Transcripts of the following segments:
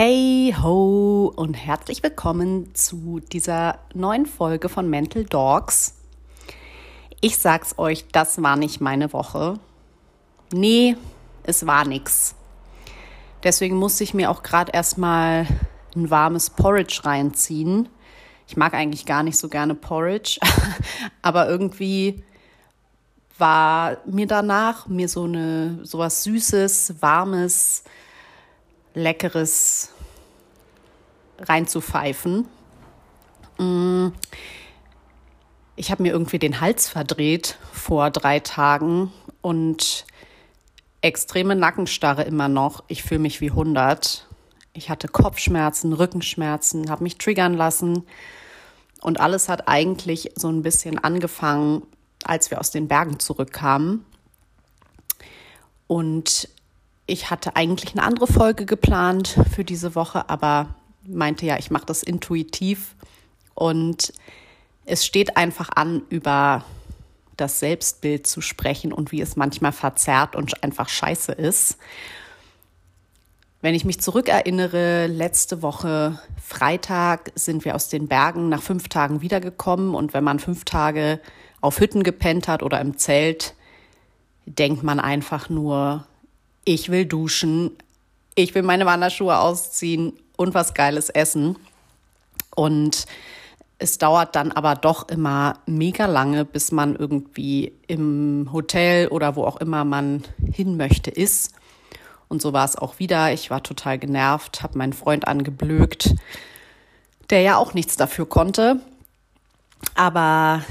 Hey ho und herzlich willkommen zu dieser neuen Folge von Mental Dogs. Ich sag's euch, das war nicht meine Woche. Nee, es war nix. Deswegen musste ich mir auch gerade erstmal ein warmes Porridge reinziehen. Ich mag eigentlich gar nicht so gerne Porridge, aber irgendwie war mir danach mir so eine sowas süßes, warmes, Leckeres reinzupfeifen. Mm. Ich habe mir irgendwie den Hals verdreht vor drei Tagen und extreme Nackenstarre immer noch. Ich fühle mich wie 100. Ich hatte Kopfschmerzen, Rückenschmerzen, habe mich triggern lassen. Und alles hat eigentlich so ein bisschen angefangen, als wir aus den Bergen zurückkamen. Und ich hatte eigentlich eine andere Folge geplant für diese Woche, aber meinte ja, ich mache das intuitiv und es steht einfach an, über das Selbstbild zu sprechen und wie es manchmal verzerrt und einfach scheiße ist. Wenn ich mich zurückerinnere, letzte Woche Freitag sind wir aus den Bergen nach fünf Tagen wiedergekommen und wenn man fünf Tage auf Hütten gepennt hat oder im Zelt, denkt man einfach nur, ich will duschen, ich will meine Wanderschuhe ausziehen und was Geiles essen. Und es dauert dann aber doch immer mega lange, bis man irgendwie im Hotel oder wo auch immer man hin möchte ist. Und so war es auch wieder. Ich war total genervt, habe meinen Freund angeblökt, der ja auch nichts dafür konnte. Aber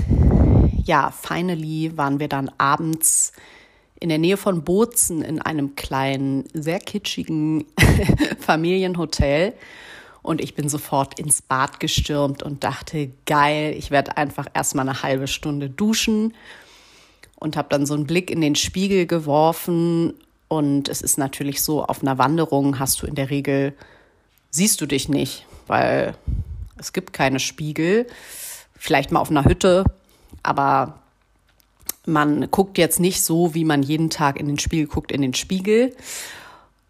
ja, finally waren wir dann abends in der Nähe von Bozen in einem kleinen, sehr kitschigen Familienhotel. Und ich bin sofort ins Bad gestürmt und dachte, geil, ich werde einfach erstmal eine halbe Stunde duschen und habe dann so einen Blick in den Spiegel geworfen. Und es ist natürlich so, auf einer Wanderung hast du in der Regel, siehst du dich nicht, weil es gibt keine Spiegel. Vielleicht mal auf einer Hütte, aber man guckt jetzt nicht so, wie man jeden Tag in den Spiegel guckt, in den Spiegel.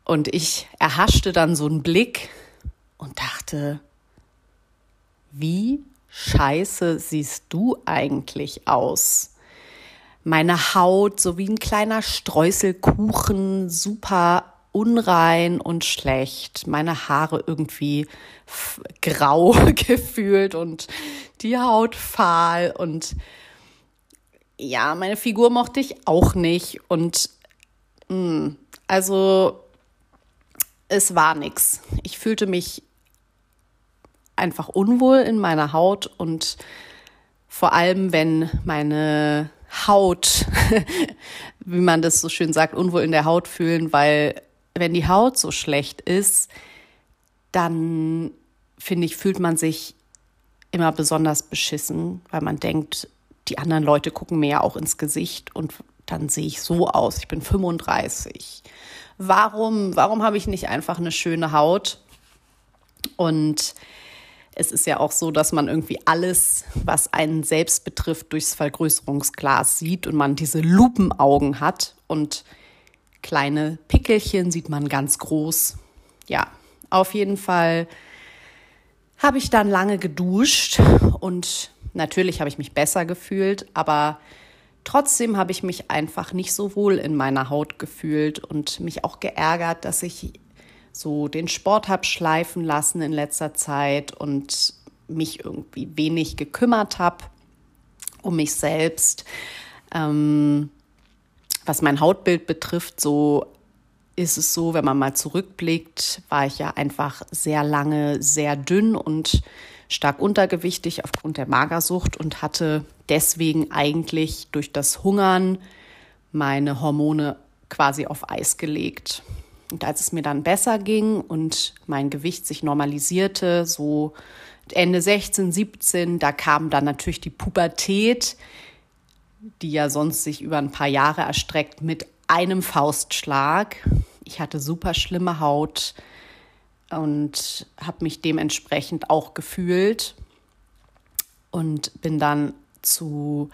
Und ich erhaschte dann so einen Blick und dachte, wie scheiße siehst du eigentlich aus? Meine Haut, so wie ein kleiner Streuselkuchen, super unrein und schlecht. Meine Haare irgendwie grau gefühlt und die Haut fahl und ja, meine Figur mochte ich auch nicht. Und mh, hm, also es war nix. Ich fühlte mich einfach unwohl in meiner Haut und vor allem, wenn meine Haut, wie man das so schön sagt, unwohl in der Haut fühlen, weil wenn die Haut so schlecht ist, dann finde ich, fühlt man sich immer besonders beschissen, weil man denkt, die anderen Leute gucken mir ja auch ins Gesicht und dann sehe ich so aus. Ich bin 35. Warum, warum habe ich nicht einfach eine schöne Haut? Und es ist ja auch so, dass man irgendwie alles, was einen selbst betrifft, durchs Vergrößerungsglas sieht und man diese Lupenaugen hat und kleine Pickelchen sieht man ganz groß. Ja, auf jeden Fall habe ich dann lange geduscht und Natürlich habe ich mich besser gefühlt, aber trotzdem habe ich mich einfach nicht so wohl in meiner Haut gefühlt und mich auch geärgert, dass ich so den Sport habe schleifen lassen in letzter Zeit und mich irgendwie wenig gekümmert habe um mich selbst. Ähm, was mein Hautbild betrifft, so ist es so, wenn man mal zurückblickt, war ich ja einfach sehr lange sehr dünn und stark untergewichtig aufgrund der Magersucht und hatte deswegen eigentlich durch das Hungern meine Hormone quasi auf Eis gelegt. Und als es mir dann besser ging und mein Gewicht sich normalisierte, so Ende 16, 17, da kam dann natürlich die Pubertät, die ja sonst sich über ein paar Jahre erstreckt, mit einem Faustschlag. Ich hatte super schlimme Haut, und habe mich dementsprechend auch gefühlt und bin dann zu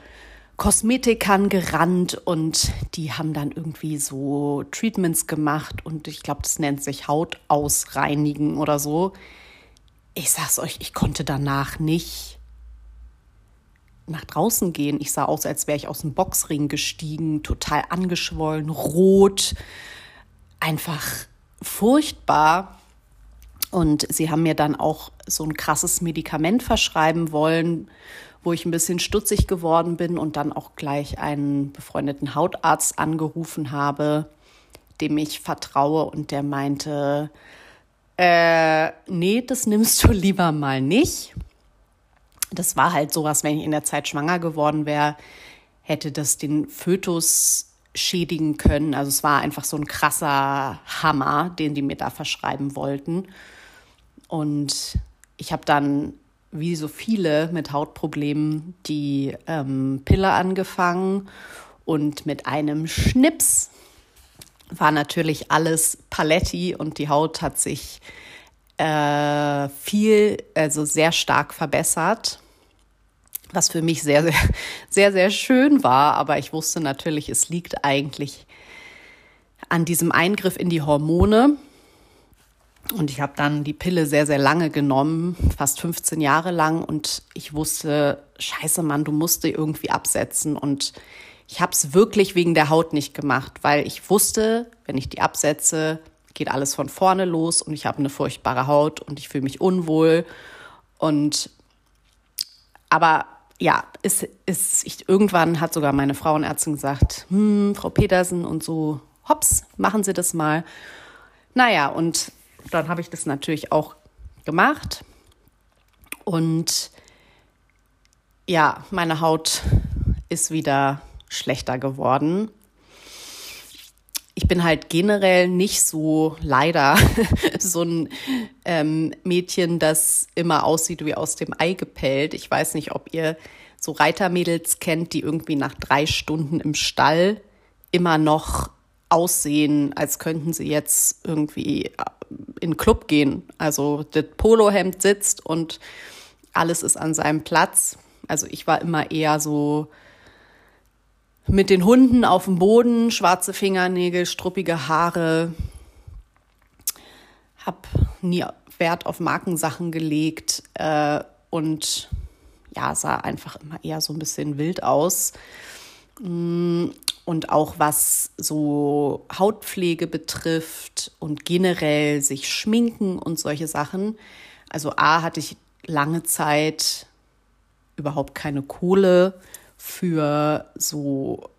Kosmetikern gerannt und die haben dann irgendwie so Treatments gemacht und ich glaube, das nennt sich Hautausreinigen oder so. Ich sag's euch, ich konnte danach nicht nach draußen gehen. Ich sah aus, als wäre ich aus dem Boxring gestiegen, total angeschwollen, rot, einfach furchtbar. Und sie haben mir dann auch so ein krasses Medikament verschreiben wollen, wo ich ein bisschen stutzig geworden bin und dann auch gleich einen befreundeten Hautarzt angerufen habe, dem ich vertraue und der meinte, äh, nee, das nimmst du lieber mal nicht. Das war halt sowas, wenn ich in der Zeit schwanger geworden wäre, hätte das den Fötus schädigen können. Also es war einfach so ein krasser Hammer, den die mir da verschreiben wollten. Und ich habe dann wie so viele mit Hautproblemen die ähm, Pille angefangen und mit einem Schnips war natürlich alles Paletti und die Haut hat sich äh, viel, also sehr stark verbessert, was für mich sehr, sehr, sehr, sehr schön war. Aber ich wusste natürlich, es liegt eigentlich an diesem Eingriff in die Hormone. Und ich habe dann die Pille sehr, sehr lange genommen, fast 15 Jahre lang. Und ich wusste, scheiße Mann, du musst die irgendwie absetzen. Und ich habe es wirklich wegen der Haut nicht gemacht, weil ich wusste, wenn ich die absetze, geht alles von vorne los und ich habe eine furchtbare Haut und ich fühle mich unwohl. Und aber ja, ist, ist, ich, irgendwann hat sogar meine Frauenärztin gesagt, hm, Frau Petersen und so, hops, machen Sie das mal. Naja, und dann habe ich das natürlich auch gemacht. Und ja, meine Haut ist wieder schlechter geworden. Ich bin halt generell nicht so leider so ein ähm, Mädchen, das immer aussieht wie aus dem Ei gepellt. Ich weiß nicht, ob ihr so Reitermädels kennt, die irgendwie nach drei Stunden im Stall immer noch aussehen, als könnten sie jetzt irgendwie äh, in den Club gehen. Also das Polohemd sitzt und alles ist an seinem Platz. Also ich war immer eher so mit den Hunden auf dem Boden, schwarze Fingernägel, struppige Haare. Hab nie Wert auf Markensachen gelegt äh, und ja, sah einfach immer eher so ein bisschen wild aus. Mm, und auch was so Hautpflege betrifft und generell sich schminken und solche Sachen. Also A hatte ich lange Zeit überhaupt keine Kohle für so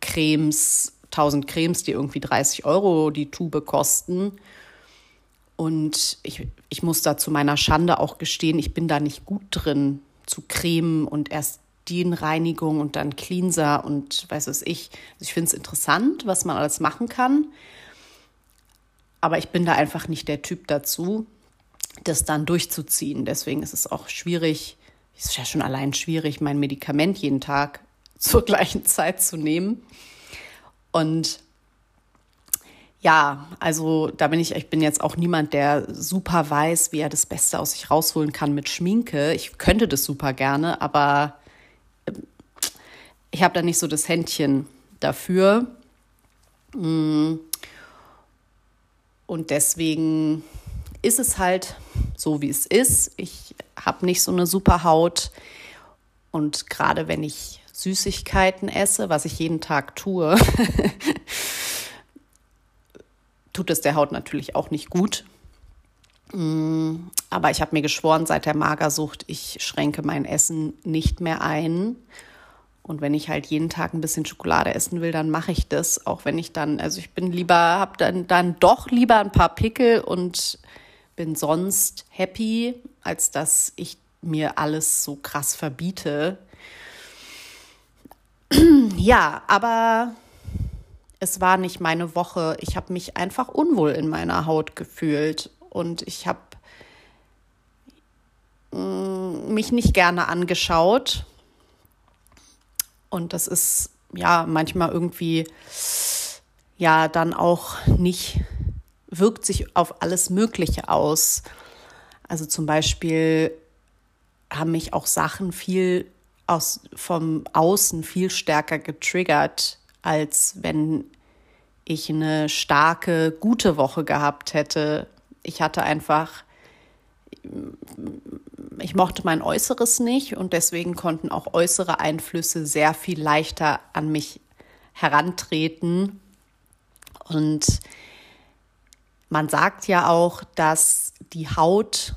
Cremes, 1000 Cremes, die irgendwie 30 Euro die Tube kosten. Und ich, ich muss da zu meiner Schande auch gestehen, ich bin da nicht gut drin zu cremen und erst Reinigung und dann Cleanser und weiß was ich. Also ich finde es interessant, was man alles machen kann. Aber ich bin da einfach nicht der Typ dazu, das dann durchzuziehen. Deswegen ist es auch schwierig, ist ja schon allein schwierig, mein Medikament jeden Tag zur gleichen Zeit zu nehmen. Und ja, also da bin ich, ich bin jetzt auch niemand, der super weiß, wie er das Beste aus sich rausholen kann mit Schminke. Ich könnte das super gerne, aber ich habe da nicht so das Händchen dafür. Mm. Und deswegen ist es halt so, wie es ist. Ich habe nicht so eine super Haut. Und gerade wenn ich Süßigkeiten esse, was ich jeden Tag tue, tut es der Haut natürlich auch nicht gut. Mm. Aber ich habe mir geschworen, seit der Magersucht, ich schränke mein Essen nicht mehr ein und wenn ich halt jeden Tag ein bisschen Schokolade essen will, dann mache ich das. Auch wenn ich dann, also ich bin lieber, habe dann, dann doch lieber ein paar Pickel und bin sonst happy, als dass ich mir alles so krass verbiete. Ja, aber es war nicht meine Woche. Ich habe mich einfach unwohl in meiner Haut gefühlt und ich habe mm, mich nicht gerne angeschaut und das ist ja manchmal irgendwie ja dann auch nicht, wirkt sich auf alles Mögliche aus. Also zum Beispiel haben mich auch Sachen viel aus, vom Außen viel stärker getriggert, als wenn ich eine starke, gute Woche gehabt hätte. Ich hatte einfach, ich mochte mein Äußeres nicht und deswegen konnten auch äußere Einflüsse sehr viel leichter an mich herantreten. Und man sagt ja auch, dass die Haut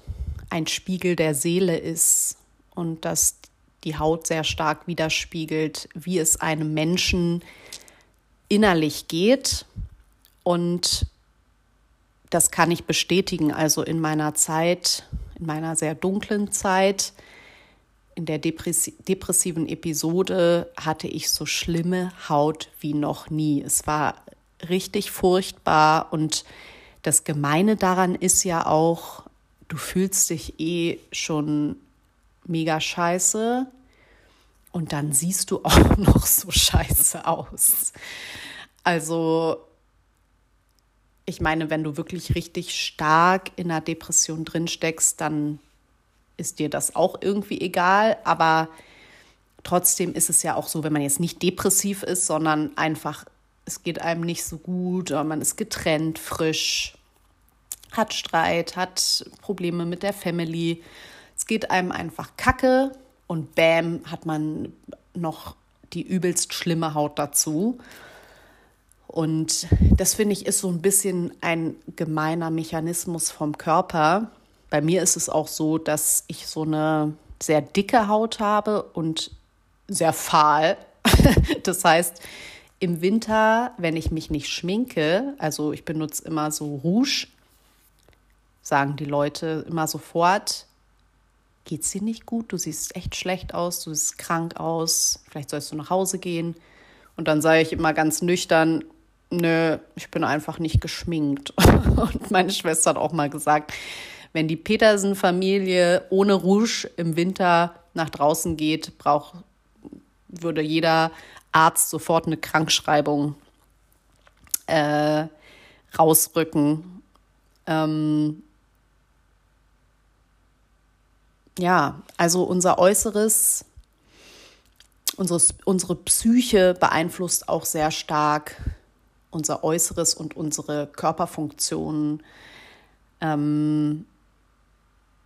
ein Spiegel der Seele ist und dass die Haut sehr stark widerspiegelt, wie es einem Menschen innerlich geht. Und das kann ich bestätigen. Also in meiner Zeit, in meiner sehr dunklen Zeit, in der depressiven Episode hatte ich so schlimme Haut wie noch nie. Es war richtig furchtbar und das Gemeine daran ist ja auch, du fühlst dich eh schon mega scheiße und dann siehst du auch noch so scheiße aus. Also, ich meine, wenn du wirklich richtig stark in einer Depression drin steckst, dann ist dir das auch irgendwie egal, aber trotzdem ist es ja auch so, wenn man jetzt nicht depressiv ist, sondern einfach es geht einem nicht so gut, oder man ist getrennt, frisch, hat Streit, hat Probleme mit der Family. Es geht einem einfach kacke und bam, hat man noch die übelst schlimme Haut dazu. Und das finde ich ist so ein bisschen ein gemeiner Mechanismus vom Körper. Bei mir ist es auch so, dass ich so eine sehr dicke Haut habe und sehr fahl. das heißt, im Winter, wenn ich mich nicht schminke, also ich benutze immer so Rouge, sagen die Leute immer sofort, geht's dir nicht gut, du siehst echt schlecht aus, du siehst krank aus, vielleicht sollst du nach Hause gehen. Und dann sage ich immer ganz nüchtern, nö, ich bin einfach nicht geschminkt. Und meine Schwester hat auch mal gesagt, wenn die Petersen-Familie ohne Rouge im Winter nach draußen geht, braucht, würde jeder Arzt sofort eine Krankschreibung äh, rausrücken. Ähm ja, also unser Äußeres, unsere, unsere Psyche beeinflusst auch sehr stark unser Äußeres und unsere Körperfunktionen ähm,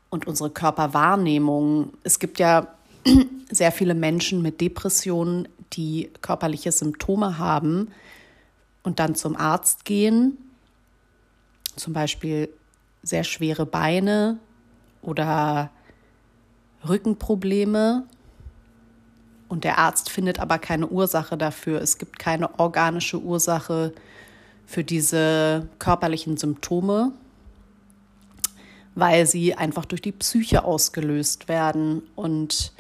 und unsere Körperwahrnehmung. Es gibt ja sehr viele Menschen mit Depressionen, die körperliche Symptome haben und dann zum Arzt gehen, zum Beispiel sehr schwere Beine oder Rückenprobleme. Und der Arzt findet aber keine Ursache dafür. Es gibt keine organische Ursache für diese körperlichen Symptome, weil sie einfach durch die Psyche ausgelöst werden. Und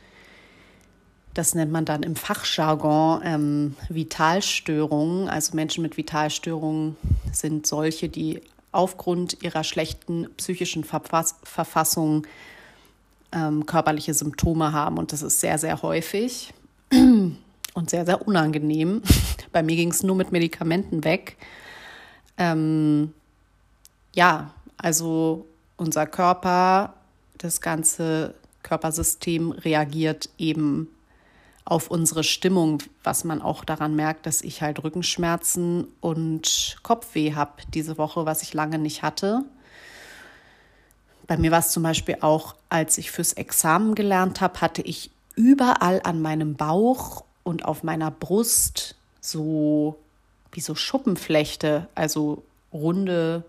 das nennt man dann im Fachjargon ähm, Vitalstörungen. Also Menschen mit Vitalstörungen sind solche, die aufgrund ihrer schlechten psychischen Verfass Verfassung ähm, körperliche Symptome haben. Und das ist sehr, sehr häufig und sehr, sehr unangenehm. Bei mir ging es nur mit Medikamenten weg. Ähm, ja, also unser Körper, das ganze Körpersystem reagiert eben auf unsere Stimmung, was man auch daran merkt, dass ich halt Rückenschmerzen und Kopfweh habe diese Woche, was ich lange nicht hatte. Bei mir war es zum Beispiel auch, als ich fürs Examen gelernt habe, hatte ich überall an meinem Bauch und auf meiner Brust so wie so Schuppenflechte, also runde,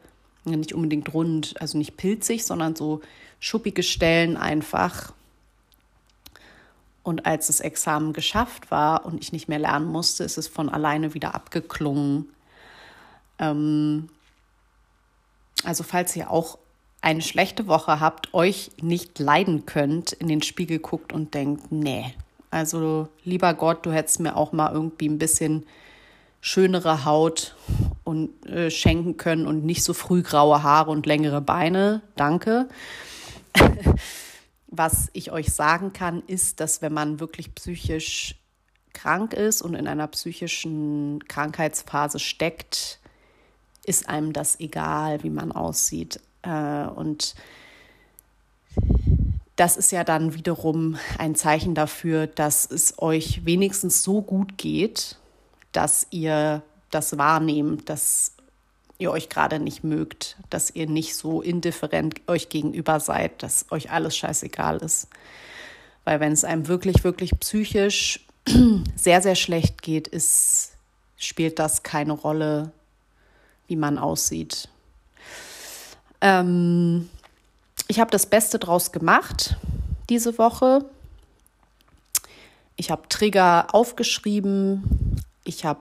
nicht unbedingt rund, also nicht pilzig, sondern so schuppige Stellen einfach. Und als das Examen geschafft war und ich nicht mehr lernen musste, ist es von alleine wieder abgeklungen. Ähm also falls ihr auch eine schlechte Woche habt, euch nicht leiden könnt, in den Spiegel guckt und denkt, nee, also lieber Gott, du hättest mir auch mal irgendwie ein bisschen schönere Haut und äh, schenken können und nicht so früh graue Haare und längere Beine. Danke. Was ich euch sagen kann, ist, dass wenn man wirklich psychisch krank ist und in einer psychischen Krankheitsphase steckt, ist einem das egal, wie man aussieht. Äh, und das ist ja dann wiederum ein Zeichen dafür, dass es euch wenigstens so gut geht, dass ihr das wahrnehmt, dass ihr euch gerade nicht mögt, dass ihr nicht so indifferent euch gegenüber seid, dass euch alles scheißegal ist. Weil wenn es einem wirklich, wirklich psychisch sehr, sehr schlecht geht, ist, spielt das keine Rolle, wie man aussieht. Ähm, ich habe das Beste draus gemacht diese Woche. Ich habe Trigger aufgeschrieben. Ich habe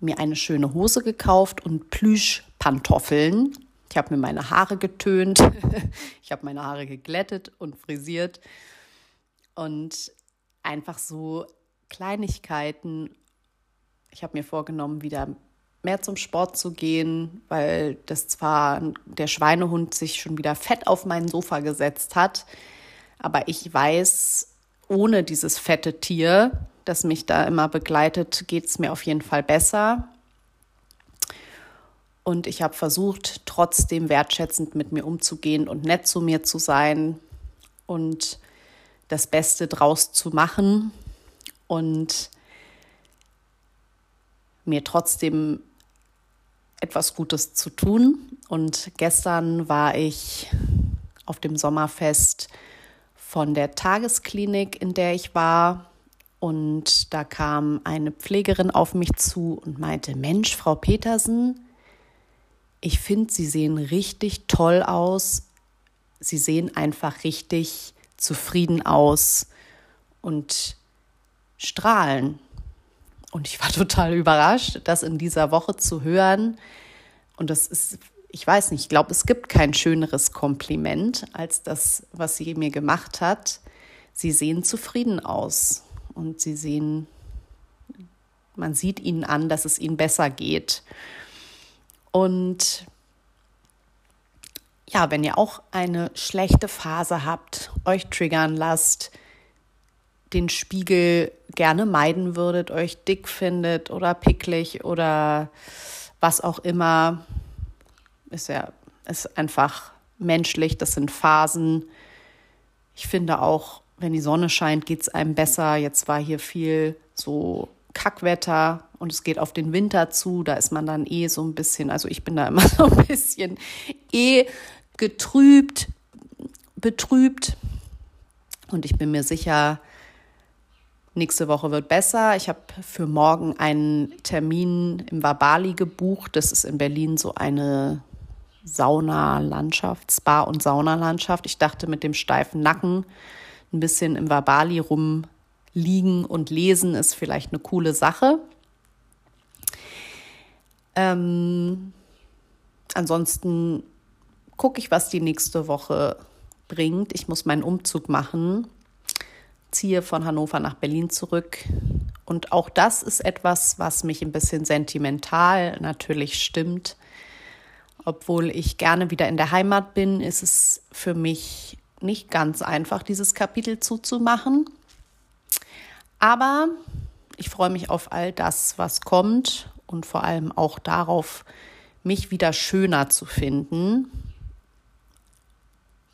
mir eine schöne Hose gekauft und Plüschpantoffeln. Ich habe mir meine Haare getönt. ich habe meine Haare geglättet und frisiert. Und einfach so Kleinigkeiten. Ich habe mir vorgenommen, wieder mehr zum Sport zu gehen, weil das zwar der Schweinehund sich schon wieder fett auf mein Sofa gesetzt hat, aber ich weiß, ohne dieses fette Tier, das mich da immer begleitet, geht es mir auf jeden Fall besser. Und ich habe versucht, trotzdem wertschätzend mit mir umzugehen und nett zu mir zu sein und das Beste draus zu machen und mir trotzdem etwas Gutes zu tun. Und gestern war ich auf dem Sommerfest von der Tagesklinik, in der ich war. Und da kam eine Pflegerin auf mich zu und meinte, Mensch, Frau Petersen, ich finde, Sie sehen richtig toll aus. Sie sehen einfach richtig zufrieden aus und strahlen. Und ich war total überrascht, das in dieser Woche zu hören. Und das ist, ich weiß nicht, ich glaube, es gibt kein schöneres Kompliment als das, was sie mir gemacht hat. Sie sehen zufrieden aus und sie sehen, man sieht ihnen an, dass es ihnen besser geht. Und ja, wenn ihr auch eine schlechte Phase habt, euch triggern lasst, den Spiegel gerne meiden würdet, euch dick findet oder picklig oder was auch immer, ist ja ist einfach menschlich, das sind Phasen. Ich finde auch, wenn die Sonne scheint, geht es einem besser. Jetzt war hier viel so Kackwetter und es geht auf den Winter zu. Da ist man dann eh so ein bisschen, also ich bin da immer so ein bisschen eh getrübt, betrübt. Und ich bin mir sicher, Nächste Woche wird besser. Ich habe für morgen einen Termin im Wabali gebucht. Das ist in Berlin so eine Saunalandschaft, Spa- und Saunalandschaft. Ich dachte, mit dem steifen Nacken ein bisschen im Wabali rumliegen und lesen ist vielleicht eine coole Sache. Ähm, ansonsten gucke ich, was die nächste Woche bringt. Ich muss meinen Umzug machen ziehe von Hannover nach Berlin zurück. Und auch das ist etwas, was mich ein bisschen sentimental natürlich stimmt. Obwohl ich gerne wieder in der Heimat bin, ist es für mich nicht ganz einfach, dieses Kapitel zuzumachen. Aber ich freue mich auf all das, was kommt und vor allem auch darauf, mich wieder schöner zu finden.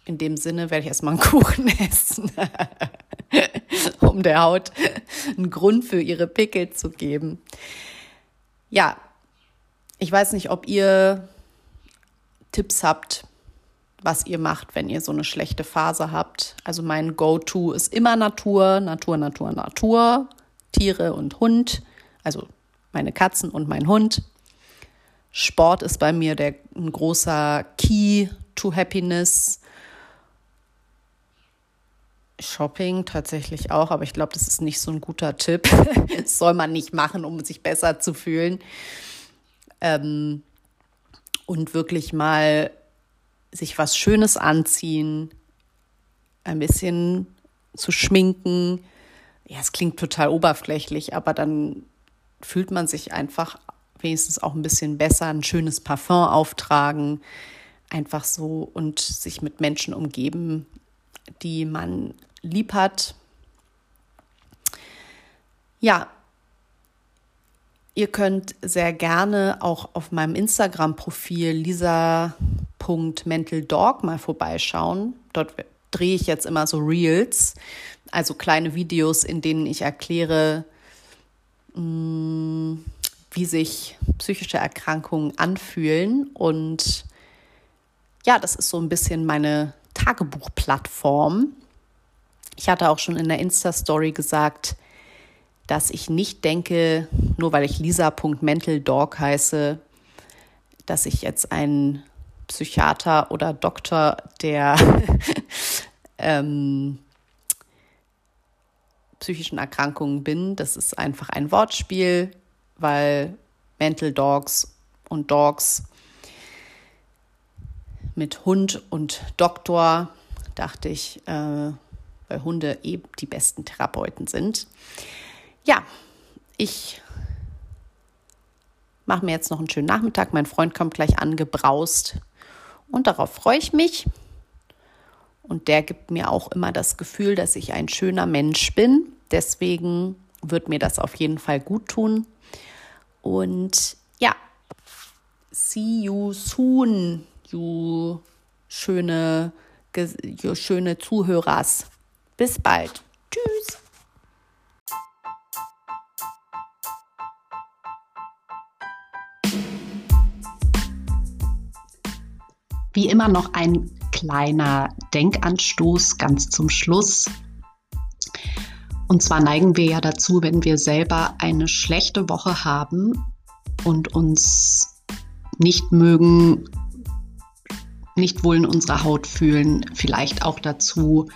In dem Sinne werde ich erstmal einen Kuchen essen. um der Haut einen Grund für ihre Pickel zu geben. Ja, ich weiß nicht, ob ihr Tipps habt, was ihr macht, wenn ihr so eine schlechte Phase habt. Also mein Go-To ist immer Natur, Natur, Natur, Natur, Tiere und Hund, also meine Katzen und mein Hund. Sport ist bei mir der ein großer Key to Happiness. Shopping tatsächlich auch, aber ich glaube, das ist nicht so ein guter Tipp. das soll man nicht machen, um sich besser zu fühlen. Ähm, und wirklich mal sich was Schönes anziehen, ein bisschen zu schminken. Ja, es klingt total oberflächlich, aber dann fühlt man sich einfach wenigstens auch ein bisschen besser, ein schönes Parfum auftragen, einfach so und sich mit Menschen umgeben, die man lieb hat. Ja, ihr könnt sehr gerne auch auf meinem Instagram-Profil lisa. lisa.mentaldog mal vorbeischauen. Dort drehe ich jetzt immer so Reels, also kleine Videos, in denen ich erkläre, mm, wie sich psychische Erkrankungen anfühlen. Und ja, das ist so ein bisschen meine Tagebuchplattform. Ich hatte auch schon in der Insta-Story gesagt, dass ich nicht denke, nur weil ich lisa.mentaldog heiße, dass ich jetzt ein Psychiater oder Doktor der ähm, psychischen Erkrankungen bin. Das ist einfach ein Wortspiel, weil Mental Dogs und Dogs mit Hund und Doktor dachte ich, äh, weil Hunde eben die besten Therapeuten sind. Ja, ich mache mir jetzt noch einen schönen Nachmittag. Mein Freund kommt gleich angebraust und darauf freue ich mich. Und der gibt mir auch immer das Gefühl, dass ich ein schöner Mensch bin. Deswegen wird mir das auf jeden Fall gut tun. Und ja, see you soon, you schöne, you schöne Zuhörers. Bis bald. Wie immer noch ein kleiner Denkanstoß ganz zum Schluss. Und zwar neigen wir ja dazu, wenn wir selber eine schlechte Woche haben und uns nicht mögen, nicht wohl in unserer Haut fühlen, vielleicht auch dazu,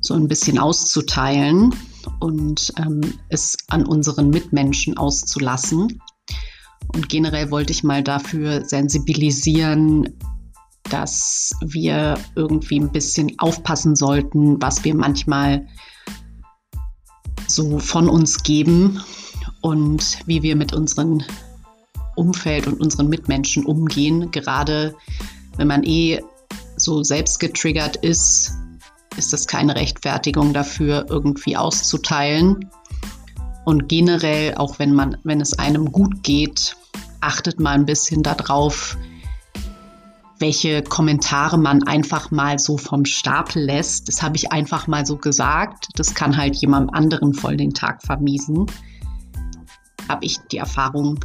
so ein bisschen auszuteilen und ähm, es an unseren Mitmenschen auszulassen. Und generell wollte ich mal dafür sensibilisieren, dass wir irgendwie ein bisschen aufpassen sollten, was wir manchmal so von uns geben und wie wir mit unserem Umfeld und unseren Mitmenschen umgehen. Gerade wenn man eh so selbst getriggert ist, ist das keine Rechtfertigung dafür, irgendwie auszuteilen. Und generell, auch wenn man, wenn es einem gut geht, achtet mal ein bisschen darauf, welche Kommentare man einfach mal so vom Stapel lässt. Das habe ich einfach mal so gesagt. Das kann halt jemand anderen voll den Tag vermiesen. Habe ich die Erfahrung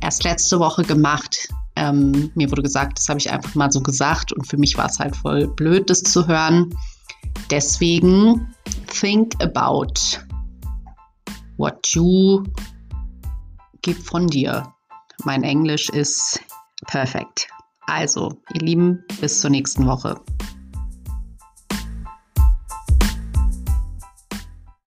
erst letzte Woche gemacht. Ähm, mir wurde gesagt, das habe ich einfach mal so gesagt und für mich war es halt voll blöd, das zu hören. Deswegen think about what you give von dir. Mein Englisch ist perfekt. Also, ihr Lieben, bis zur nächsten Woche.